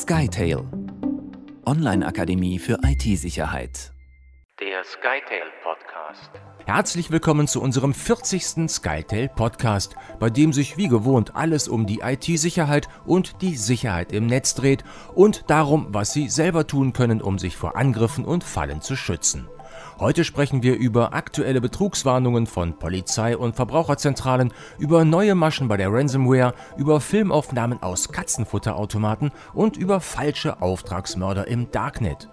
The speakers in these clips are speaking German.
SkyTail Online-Akademie für IT-Sicherheit. Der SkyTail Podcast. Herzlich willkommen zu unserem 40. SkyTail Podcast, bei dem sich wie gewohnt alles um die IT-Sicherheit und die Sicherheit im Netz dreht und darum, was Sie selber tun können, um sich vor Angriffen und Fallen zu schützen. Heute sprechen wir über aktuelle Betrugswarnungen von Polizei und Verbraucherzentralen, über neue Maschen bei der Ransomware, über Filmaufnahmen aus Katzenfutterautomaten und über falsche Auftragsmörder im Darknet.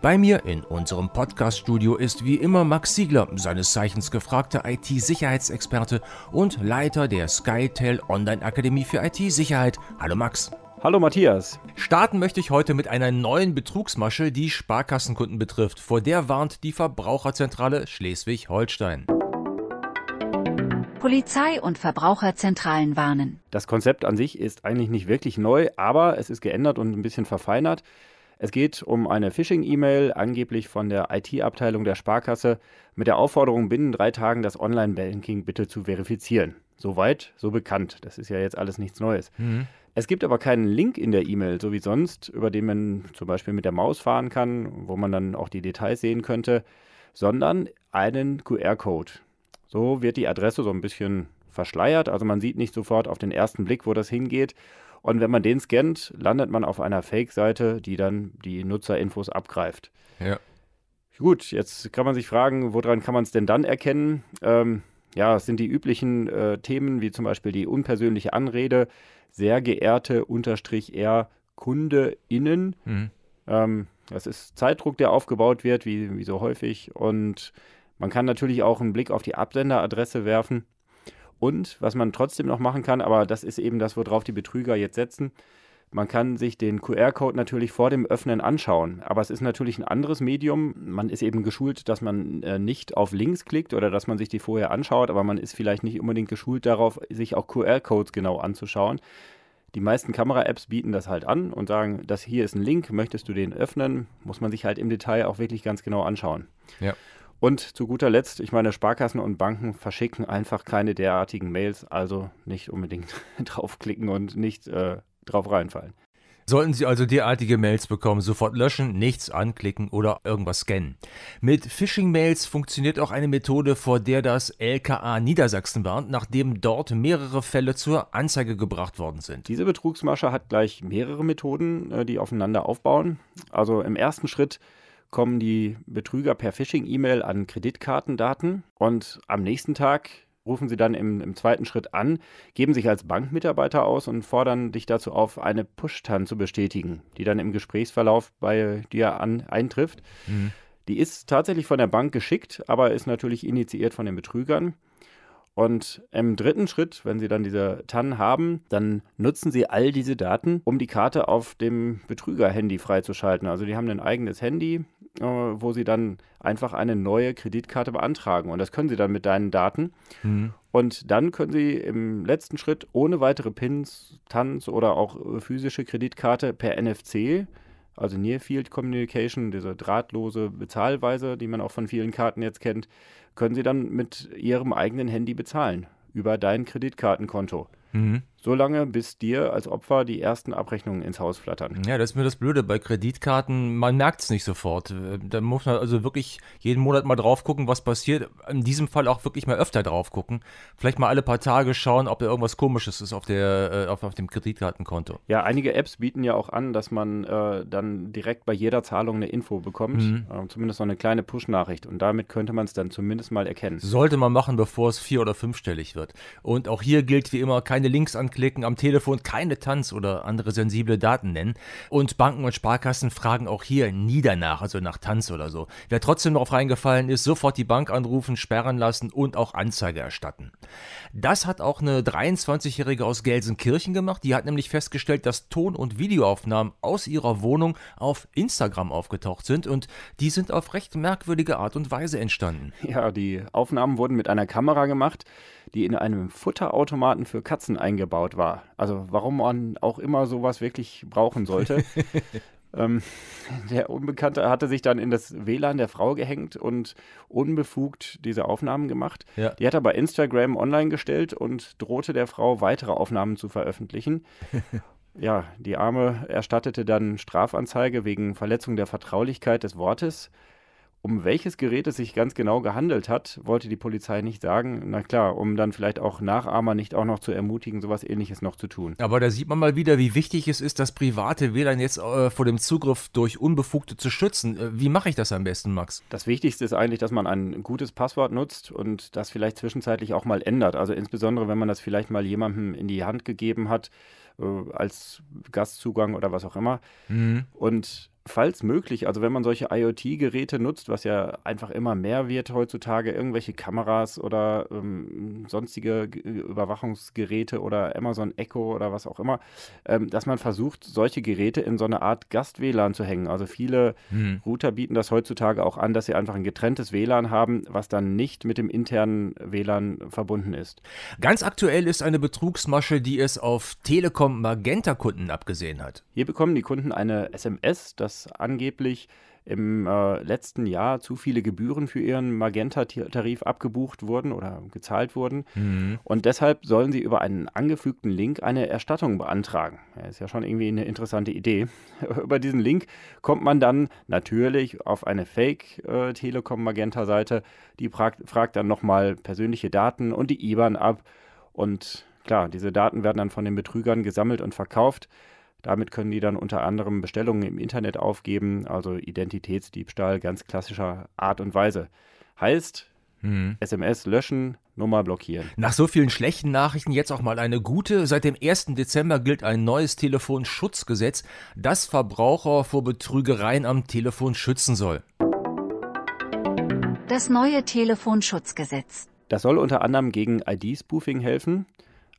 Bei mir in unserem Podcast-Studio ist wie immer Max Siegler, seines Zeichens gefragter IT-Sicherheitsexperte und Leiter der SkyTel Online-Akademie für IT-Sicherheit. Hallo Max. Hallo Matthias. Starten möchte ich heute mit einer neuen Betrugsmasche, die Sparkassenkunden betrifft. Vor der warnt die Verbraucherzentrale Schleswig-Holstein. Polizei und Verbraucherzentralen warnen. Das Konzept an sich ist eigentlich nicht wirklich neu, aber es ist geändert und ein bisschen verfeinert. Es geht um eine Phishing-E-Mail, angeblich von der IT-Abteilung der Sparkasse, mit der Aufforderung, binnen drei Tagen das Online-Banking bitte zu verifizieren. Soweit, so bekannt. Das ist ja jetzt alles nichts Neues. Mhm. Es gibt aber keinen Link in der E-Mail, so wie sonst, über den man zum Beispiel mit der Maus fahren kann, wo man dann auch die Details sehen könnte, sondern einen QR-Code. So wird die Adresse so ein bisschen verschleiert, also man sieht nicht sofort auf den ersten Blick, wo das hingeht. Und wenn man den scannt, landet man auf einer Fake-Seite, die dann die Nutzerinfos abgreift. Ja. Gut, jetzt kann man sich fragen, woran kann man es denn dann erkennen? Ähm, ja, es sind die üblichen äh, Themen, wie zum Beispiel die unpersönliche Anrede, sehr geehrte unterstrich R KundeInnen. Mhm. Ähm, das ist Zeitdruck, der aufgebaut wird, wie, wie so häufig. Und man kann natürlich auch einen Blick auf die Absenderadresse werfen. Und was man trotzdem noch machen kann, aber das ist eben das, worauf die Betrüger jetzt setzen, man kann sich den QR-Code natürlich vor dem Öffnen anschauen, aber es ist natürlich ein anderes Medium. Man ist eben geschult, dass man äh, nicht auf Links klickt oder dass man sich die vorher anschaut, aber man ist vielleicht nicht unbedingt geschult darauf, sich auch QR-Codes genau anzuschauen. Die meisten Kamera-Apps bieten das halt an und sagen, das hier ist ein Link, möchtest du den öffnen? Muss man sich halt im Detail auch wirklich ganz genau anschauen. Ja. Und zu guter Letzt, ich meine, Sparkassen und Banken verschicken einfach keine derartigen Mails, also nicht unbedingt draufklicken und nicht äh, drauf reinfallen. Sollten Sie also derartige Mails bekommen, sofort löschen, nichts anklicken oder irgendwas scannen. Mit Phishing-Mails funktioniert auch eine Methode, vor der das LKA Niedersachsen warnt, nachdem dort mehrere Fälle zur Anzeige gebracht worden sind. Diese Betrugsmasche hat gleich mehrere Methoden, äh, die aufeinander aufbauen. Also im ersten Schritt kommen die Betrüger per Phishing-E-Mail an Kreditkartendaten und am nächsten Tag rufen sie dann im, im, zweiten Schritt an, geben sich als Bankmitarbeiter aus und fordern dich dazu auf, eine Push-TAN zu bestätigen, die dann im Gesprächsverlauf bei dir an, eintrifft. Mhm. Die ist tatsächlich von der Bank geschickt, aber ist natürlich initiiert von den Betrügern. Und im dritten Schritt, wenn Sie dann diese TAN haben, dann nutzen Sie all diese Daten, um die Karte auf dem Betrüger-Handy freizuschalten. Also die haben ein eigenes Handy, wo Sie dann einfach eine neue Kreditkarte beantragen. Und das können Sie dann mit deinen Daten. Mhm. Und dann können Sie im letzten Schritt ohne weitere Pins, TANs oder auch äh, physische Kreditkarte per NFC also Near Field Communication, diese drahtlose Bezahlweise, die man auch von vielen Karten jetzt kennt, können Sie dann mit Ihrem eigenen Handy bezahlen über dein Kreditkartenkonto. Mhm. So lange, bis dir als Opfer die ersten Abrechnungen ins Haus flattern. Ja, das ist mir das Blöde. Bei Kreditkarten, man merkt es nicht sofort. Da muss man also wirklich jeden Monat mal drauf gucken, was passiert. In diesem Fall auch wirklich mal öfter drauf gucken. Vielleicht mal alle paar Tage schauen, ob da irgendwas Komisches ist auf, der, äh, auf, auf dem Kreditkartenkonto. Ja, einige Apps bieten ja auch an, dass man äh, dann direkt bei jeder Zahlung eine Info bekommt. Mhm. Äh, zumindest so eine kleine Push-Nachricht. Und damit könnte man es dann zumindest mal erkennen. Sollte man machen, bevor es vier- oder fünfstellig wird. Und auch hier gilt wie immer, keine Links an anklicken, am Telefon keine Tanz oder andere sensible Daten nennen. Und Banken und Sparkassen fragen auch hier nie danach, also nach Tanz oder so. Wer trotzdem darauf reingefallen ist, sofort die Bank anrufen, sperren lassen und auch Anzeige erstatten. Das hat auch eine 23-Jährige aus Gelsenkirchen gemacht. Die hat nämlich festgestellt, dass Ton- und Videoaufnahmen aus ihrer Wohnung auf Instagram aufgetaucht sind und die sind auf recht merkwürdige Art und Weise entstanden. Ja, die Aufnahmen wurden mit einer Kamera gemacht die in einem Futterautomaten für Katzen eingebaut war. Also warum man auch immer sowas wirklich brauchen sollte. ähm, der Unbekannte hatte sich dann in das WLAN der Frau gehängt und unbefugt diese Aufnahmen gemacht. Ja. Die hat er bei Instagram online gestellt und drohte der Frau weitere Aufnahmen zu veröffentlichen. ja, die Arme erstattete dann Strafanzeige wegen Verletzung der Vertraulichkeit des Wortes. Um welches Gerät es sich ganz genau gehandelt hat, wollte die Polizei nicht sagen. Na klar, um dann vielleicht auch Nachahmer nicht auch noch zu ermutigen, sowas ähnliches noch zu tun. Aber da sieht man mal wieder, wie wichtig es ist, das private WLAN jetzt äh, vor dem Zugriff durch Unbefugte zu schützen. Äh, wie mache ich das am besten, Max? Das Wichtigste ist eigentlich, dass man ein gutes Passwort nutzt und das vielleicht zwischenzeitlich auch mal ändert. Also insbesondere, wenn man das vielleicht mal jemandem in die Hand gegeben hat, äh, als Gastzugang oder was auch immer. Mhm. Und falls möglich, also wenn man solche IoT-Geräte nutzt, was ja einfach immer mehr wird heutzutage, irgendwelche Kameras oder ähm, sonstige Überwachungsgeräte oder Amazon Echo oder was auch immer, ähm, dass man versucht, solche Geräte in so eine Art Gast-WLAN zu hängen. Also viele hm. Router bieten das heutzutage auch an, dass sie einfach ein getrenntes WLAN haben, was dann nicht mit dem internen WLAN verbunden ist. Ganz aktuell ist eine Betrugsmasche, die es auf Telekom Magenta-Kunden abgesehen hat. Hier bekommen die Kunden eine SMS, angeblich im äh, letzten Jahr zu viele Gebühren für ihren Magenta-Tarif abgebucht wurden oder gezahlt wurden. Mhm. Und deshalb sollen sie über einen angefügten Link eine Erstattung beantragen. Ja, ist ja schon irgendwie eine interessante Idee. über diesen Link kommt man dann natürlich auf eine Fake-Telekom-Magenta-Seite. Äh, die fragt dann nochmal persönliche Daten und die IBAN ab. Und klar, diese Daten werden dann von den Betrügern gesammelt und verkauft. Damit können die dann unter anderem Bestellungen im Internet aufgeben, also Identitätsdiebstahl ganz klassischer Art und Weise. Heißt, hm. SMS löschen, Nummer blockieren. Nach so vielen schlechten Nachrichten jetzt auch mal eine gute. Seit dem 1. Dezember gilt ein neues Telefonschutzgesetz, das Verbraucher vor Betrügereien am Telefon schützen soll. Das neue Telefonschutzgesetz. Das soll unter anderem gegen ID-Spoofing helfen.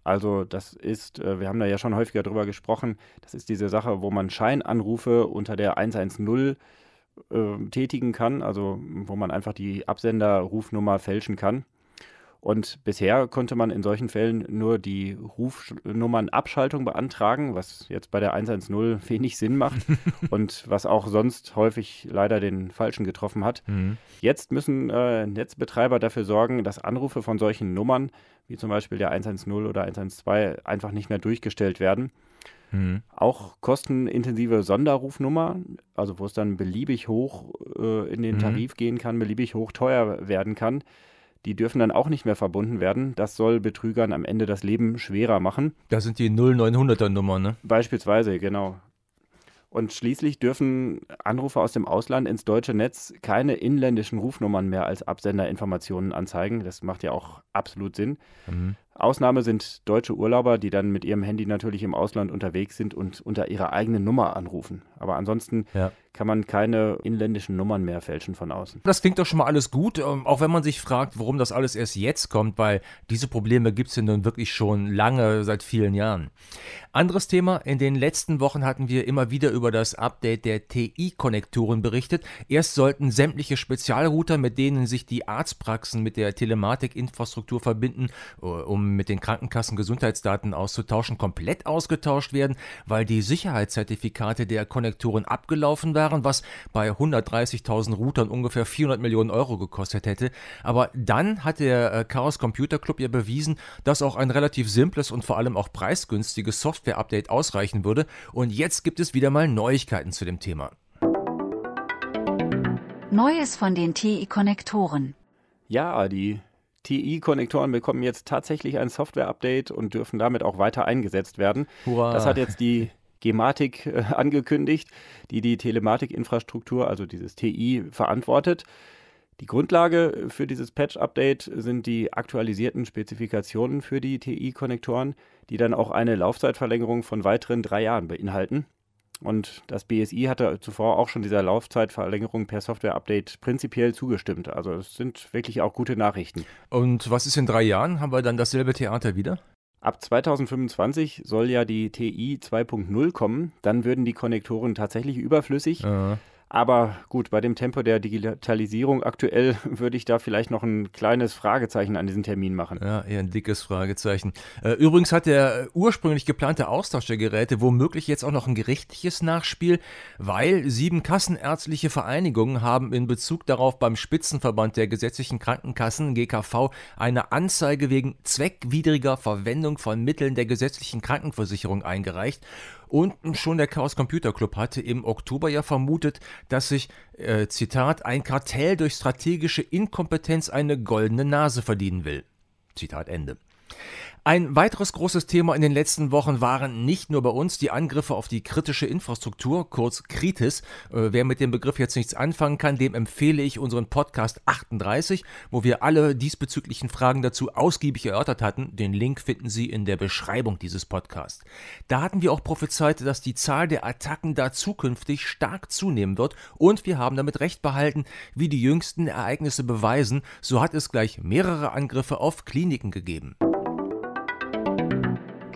Also das ist, äh, wir haben da ja schon häufiger drüber gesprochen, das ist diese Sache, wo man Scheinanrufe unter der 110 äh, tätigen kann, also wo man einfach die Absenderrufnummer fälschen kann. Und bisher konnte man in solchen Fällen nur die Rufnummernabschaltung beantragen, was jetzt bei der 110 wenig Sinn macht und was auch sonst häufig leider den Falschen getroffen hat. Mhm. Jetzt müssen äh, Netzbetreiber dafür sorgen, dass Anrufe von solchen Nummern, wie zum Beispiel der 110 oder 112, einfach nicht mehr durchgestellt werden. Mhm. Auch kostenintensive Sonderrufnummer, also wo es dann beliebig hoch äh, in den mhm. Tarif gehen kann, beliebig hoch teuer werden kann, die dürfen dann auch nicht mehr verbunden werden. Das soll Betrügern am Ende das Leben schwerer machen. Das sind die 0900er Nummern, ne? Beispielsweise, genau. Und schließlich dürfen Anrufer aus dem Ausland ins deutsche Netz keine inländischen Rufnummern mehr als Absenderinformationen anzeigen. Das macht ja auch absolut Sinn. Mhm. Ausnahme sind deutsche Urlauber, die dann mit ihrem Handy natürlich im Ausland unterwegs sind und unter ihrer eigenen Nummer anrufen. Aber ansonsten ja. kann man keine inländischen Nummern mehr fälschen von außen. Das klingt doch schon mal alles gut, ähm, auch wenn man sich fragt, warum das alles erst jetzt kommt, weil diese Probleme gibt es ja nun wirklich schon lange, seit vielen Jahren. Anderes Thema, in den letzten Wochen hatten wir immer wieder über das Update der TI-Konnektoren berichtet. Erst sollten sämtliche Spezialrouter, mit denen sich die Arztpraxen mit der Telematikinfrastruktur verbinden, äh, um mit den Krankenkassen Gesundheitsdaten auszutauschen, komplett ausgetauscht werden, weil die Sicherheitszertifikate der Konnektoren abgelaufen waren, was bei 130.000 Routern ungefähr 400 Millionen Euro gekostet hätte. Aber dann hat der äh, Chaos Computer Club ja bewiesen, dass auch ein relativ simples und vor allem auch preisgünstiges Software-Update ausreichen würde. Und jetzt gibt es wieder mal Neuigkeiten zu dem Thema. Neues von den TI-Konnektoren. Ja, die TI-Konnektoren bekommen jetzt tatsächlich ein Software-Update und dürfen damit auch weiter eingesetzt werden. Hurra. Das hat jetzt die Gematik äh, angekündigt, die die Telematikinfrastruktur, also dieses TI, verantwortet. Die Grundlage für dieses Patch-Update sind die aktualisierten Spezifikationen für die TI-Konnektoren, die dann auch eine Laufzeitverlängerung von weiteren drei Jahren beinhalten. Und das BSI hatte zuvor auch schon dieser Laufzeitverlängerung per Software-Update prinzipiell zugestimmt. Also es sind wirklich auch gute Nachrichten. Und was ist in drei Jahren? Haben wir dann dasselbe Theater wieder? Ab 2025 soll ja die TI 2.0 kommen. Dann würden die Konnektoren tatsächlich überflüssig. Ja. Aber gut, bei dem Tempo der Digitalisierung aktuell würde ich da vielleicht noch ein kleines Fragezeichen an diesen Termin machen. Ja, eher ein dickes Fragezeichen. Äh, übrigens hat der ursprünglich geplante Austausch der Geräte womöglich jetzt auch noch ein gerichtliches Nachspiel, weil sieben kassenärztliche Vereinigungen haben in Bezug darauf beim Spitzenverband der gesetzlichen Krankenkassen GKV eine Anzeige wegen zweckwidriger Verwendung von Mitteln der gesetzlichen Krankenversicherung eingereicht. Und schon der Chaos Computer Club hatte im Oktober ja vermutet, dass sich, äh, Zitat, ein Kartell durch strategische Inkompetenz eine goldene Nase verdienen will. Zitat Ende. Ein weiteres großes Thema in den letzten Wochen waren nicht nur bei uns die Angriffe auf die kritische Infrastruktur, kurz Kritis. Äh, wer mit dem Begriff jetzt nichts anfangen kann, dem empfehle ich unseren Podcast 38, wo wir alle diesbezüglichen Fragen dazu ausgiebig erörtert hatten. Den Link finden Sie in der Beschreibung dieses Podcasts. Da hatten wir auch prophezeit, dass die Zahl der Attacken da zukünftig stark zunehmen wird und wir haben damit recht behalten, wie die jüngsten Ereignisse beweisen. So hat es gleich mehrere Angriffe auf Kliniken gegeben.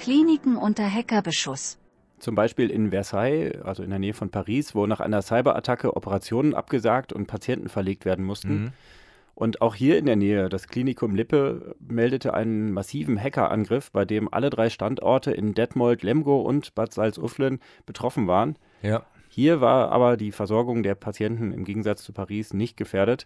Kliniken unter Hackerbeschuss. Zum Beispiel in Versailles, also in der Nähe von Paris, wo nach einer Cyberattacke Operationen abgesagt und Patienten verlegt werden mussten. Mhm. Und auch hier in der Nähe, das Klinikum Lippe meldete einen massiven Hackerangriff, bei dem alle drei Standorte in Detmold, Lemgo und Bad Salzuflen betroffen waren. Ja. Hier war aber die Versorgung der Patienten im Gegensatz zu Paris nicht gefährdet.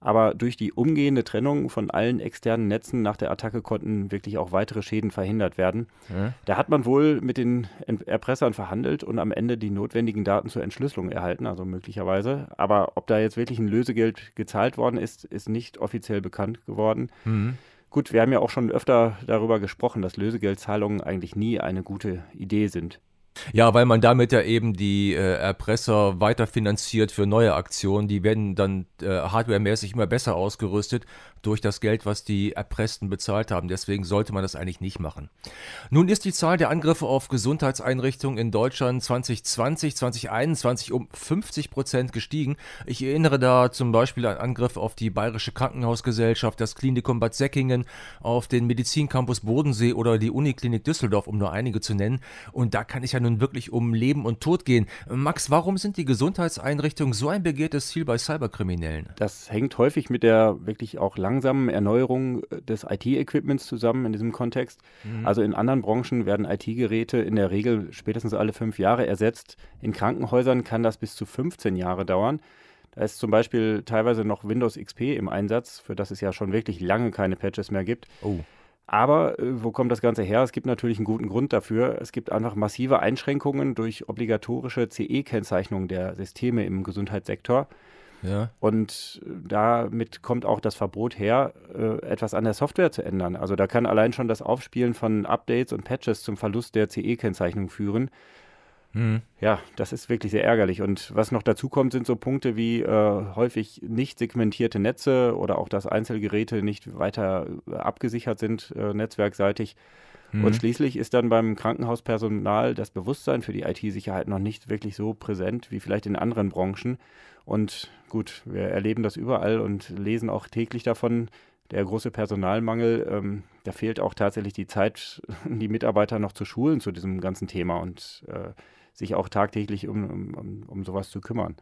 Aber durch die umgehende Trennung von allen externen Netzen nach der Attacke konnten wirklich auch weitere Schäden verhindert werden. Ja. Da hat man wohl mit den Erpressern verhandelt und am Ende die notwendigen Daten zur Entschlüsselung erhalten, also möglicherweise. Aber ob da jetzt wirklich ein Lösegeld gezahlt worden ist, ist nicht offiziell bekannt geworden. Mhm. Gut, wir haben ja auch schon öfter darüber gesprochen, dass Lösegeldzahlungen eigentlich nie eine gute Idee sind. Ja, weil man damit ja eben die äh, Erpresser weiterfinanziert für neue Aktionen. Die werden dann äh, hardwaremäßig immer besser ausgerüstet durch das Geld, was die Erpressten bezahlt haben. Deswegen sollte man das eigentlich nicht machen. Nun ist die Zahl der Angriffe auf Gesundheitseinrichtungen in Deutschland 2020, 2021 um 50 Prozent gestiegen. Ich erinnere da zum Beispiel an Angriffe auf die Bayerische Krankenhausgesellschaft, das Klinikum Bad Säckingen, auf den Medizincampus Bodensee oder die Uniklinik Düsseldorf, um nur einige zu nennen. Und da kann es ja nun wirklich um Leben und Tod gehen. Max, warum sind die Gesundheitseinrichtungen so ein begehrtes Ziel bei Cyberkriminellen? Das hängt häufig mit der wirklich auch langsamen Erneuerung äh, des IT-Equipments zusammen in diesem Kontext. Also in anderen Branchen werden IT-Geräte in der Regel spätestens alle fünf Jahre ersetzt. In Krankenhäusern kann das bis zu 15 Jahre dauern. Da ist zum Beispiel teilweise noch Windows XP im Einsatz, für das es ja schon wirklich lange keine Patches mehr gibt. Oh. Aber äh, wo kommt das Ganze her? Es gibt natürlich einen guten Grund dafür. Es gibt einfach massive Einschränkungen durch obligatorische CE-Kennzeichnung der Systeme im Gesundheitssektor. Ja. Und äh, damit kommt auch das Verbot her, äh, etwas an der Software zu ändern. Also da kann allein schon das Aufspielen von Updates und Patches zum Verlust der CE-Kennzeichnung führen. Hm. Ja, das ist wirklich sehr ärgerlich. Und was noch dazu kommt, sind so Punkte wie äh, häufig nicht segmentierte Netze oder auch, dass Einzelgeräte nicht weiter äh, abgesichert sind, äh, netzwerkseitig. Mhm. Und schließlich ist dann beim Krankenhauspersonal das Bewusstsein für die IT-Sicherheit noch nicht wirklich so präsent wie vielleicht in anderen Branchen. Und gut, wir erleben das überall und lesen auch täglich davon. Der große Personalmangel, ähm, da fehlt auch tatsächlich die Zeit, die Mitarbeiter noch zu schulen zu diesem ganzen Thema und äh, sich auch tagtäglich um, um, um, sowas zu kümmern.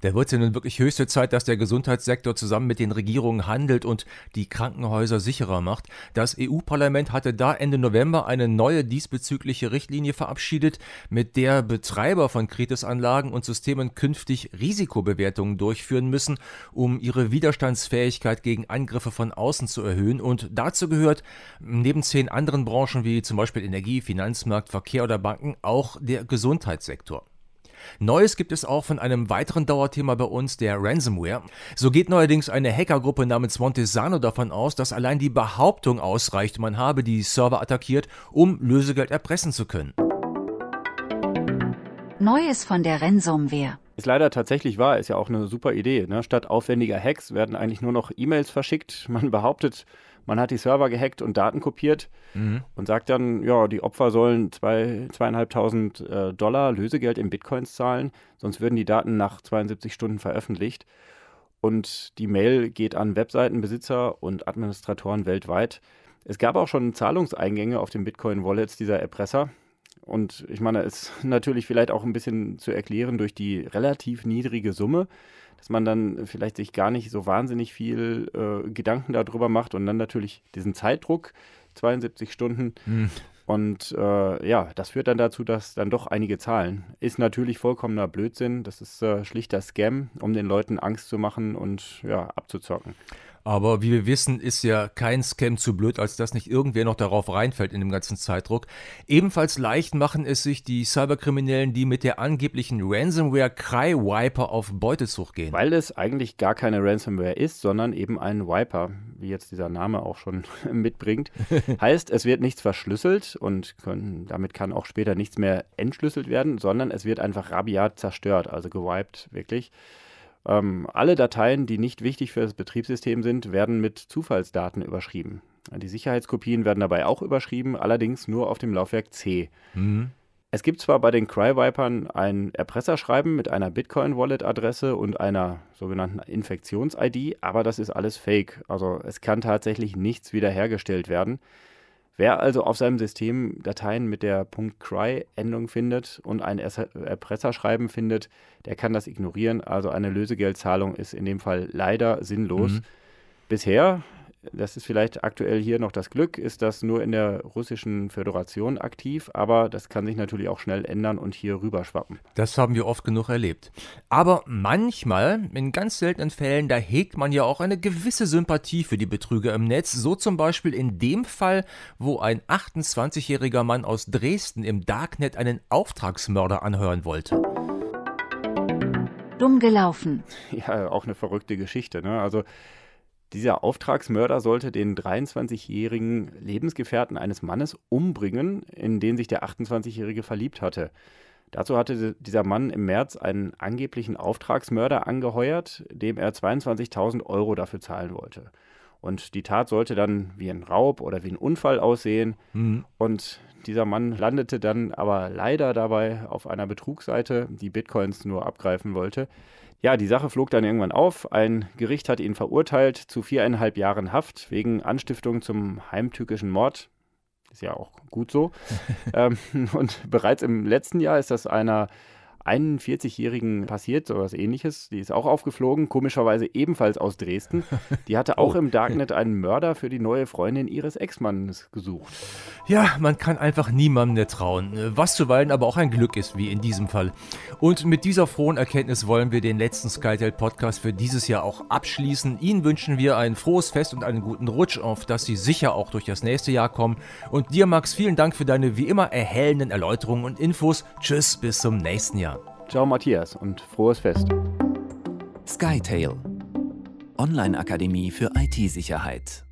Da wird es ja nun wirklich höchste Zeit, dass der Gesundheitssektor zusammen mit den Regierungen handelt und die Krankenhäuser sicherer macht. Das EU-Parlament hatte da Ende November eine neue diesbezügliche Richtlinie verabschiedet, mit der Betreiber von Kritisanlagen und Systemen künftig Risikobewertungen durchführen müssen, um ihre Widerstandsfähigkeit gegen Angriffe von außen zu erhöhen. Und dazu gehört neben zehn anderen Branchen wie zum Beispiel Energie, Finanzmarkt, Verkehr oder Banken auch der Gesundheitssektor. Neues gibt es auch von einem weiteren Dauerthema bei uns, der Ransomware. So geht neuerdings eine Hackergruppe namens Montesano davon aus, dass allein die Behauptung ausreicht, man habe die Server attackiert, um Lösegeld erpressen zu können. Neues von der Ransomware. Ist leider tatsächlich wahr, ist ja auch eine super Idee. Ne? Statt aufwendiger Hacks werden eigentlich nur noch E-Mails verschickt. Man behauptet, man hat die Server gehackt und Daten kopiert und sagt dann, ja, die Opfer sollen zwei, zweieinhalbtausend äh, Dollar Lösegeld in Bitcoins zahlen, sonst würden die Daten nach 72 Stunden veröffentlicht. Und die Mail geht an Webseitenbesitzer und Administratoren weltweit. Es gab auch schon Zahlungseingänge auf den Bitcoin-Wallets dieser Erpresser. Und ich meine, es ist natürlich vielleicht auch ein bisschen zu erklären durch die relativ niedrige Summe, dass man dann vielleicht sich gar nicht so wahnsinnig viel äh, Gedanken darüber macht und dann natürlich diesen Zeitdruck, 72 Stunden. Und äh, ja, das führt dann dazu, dass dann doch einige zahlen. Ist natürlich vollkommener Blödsinn. Das ist äh, schlichter Scam, um den Leuten Angst zu machen und ja, abzuzocken. Aber wie wir wissen, ist ja kein Scam zu blöd, als dass nicht irgendwer noch darauf reinfällt in dem ganzen Zeitdruck. Ebenfalls leicht machen es sich die Cyberkriminellen, die mit der angeblichen Ransomware Cry-Wiper auf Beutezug gehen. Weil es eigentlich gar keine Ransomware ist, sondern eben ein Wiper, wie jetzt dieser Name auch schon mitbringt. heißt, es wird nichts verschlüsselt und können, damit kann auch später nichts mehr entschlüsselt werden, sondern es wird einfach rabiat zerstört, also gewiped wirklich. Ähm, alle Dateien, die nicht wichtig für das Betriebssystem sind, werden mit Zufallsdaten überschrieben. Die Sicherheitskopien werden dabei auch überschrieben, allerdings nur auf dem Laufwerk C. Mhm. Es gibt zwar bei den Cry-Vipern ein Erpresserschreiben mit einer Bitcoin-Wallet-Adresse und einer sogenannten Infektions-ID, aber das ist alles Fake. Also es kann tatsächlich nichts wiederhergestellt werden. Wer also auf seinem System Dateien mit der .cry-Endung findet und ein Erpresserschreiben findet, der kann das ignorieren. Also eine Lösegeldzahlung ist in dem Fall leider sinnlos. Mhm. Bisher das ist vielleicht aktuell hier noch das Glück, ist das nur in der russischen Föderation aktiv, aber das kann sich natürlich auch schnell ändern und hier rüberschwappen. Das haben wir oft genug erlebt. Aber manchmal, in ganz seltenen Fällen, da hegt man ja auch eine gewisse Sympathie für die Betrüger im Netz. So zum Beispiel in dem Fall, wo ein 28-jähriger Mann aus Dresden im Darknet einen Auftragsmörder anhören wollte. Dumm gelaufen. Ja, auch eine verrückte Geschichte. Ne? Also dieser Auftragsmörder sollte den 23-jährigen Lebensgefährten eines Mannes umbringen, in den sich der 28-jährige verliebt hatte. Dazu hatte dieser Mann im März einen angeblichen Auftragsmörder angeheuert, dem er 22.000 Euro dafür zahlen wollte. Und die Tat sollte dann wie ein Raub oder wie ein Unfall aussehen. Mhm. Und dieser Mann landete dann aber leider dabei auf einer Betrugsseite, die Bitcoins nur abgreifen wollte. Ja, die Sache flog dann irgendwann auf. Ein Gericht hat ihn verurteilt zu viereinhalb Jahren Haft wegen Anstiftung zum heimtückischen Mord. Ist ja auch gut so. ähm, und bereits im letzten Jahr ist das einer 41-Jährigen passiert, sowas ähnliches. Die ist auch aufgeflogen, komischerweise ebenfalls aus Dresden. Die hatte auch oh. im Darknet einen Mörder für die neue Freundin ihres Ex-Mannes gesucht. Ja, man kann einfach niemandem trauen, was zuweilen aber auch ein Glück ist, wie in diesem Fall. Und mit dieser frohen Erkenntnis wollen wir den letzten Skytel-Podcast für dieses Jahr auch abschließen. Ihnen wünschen wir ein frohes Fest und einen guten Rutsch, auf dass Sie sicher auch durch das nächste Jahr kommen. Und dir, Max, vielen Dank für deine wie immer erhellenden Erläuterungen und Infos. Tschüss, bis zum nächsten Jahr. Ciao Matthias und frohes Fest. Skytail Online-Akademie für IT-Sicherheit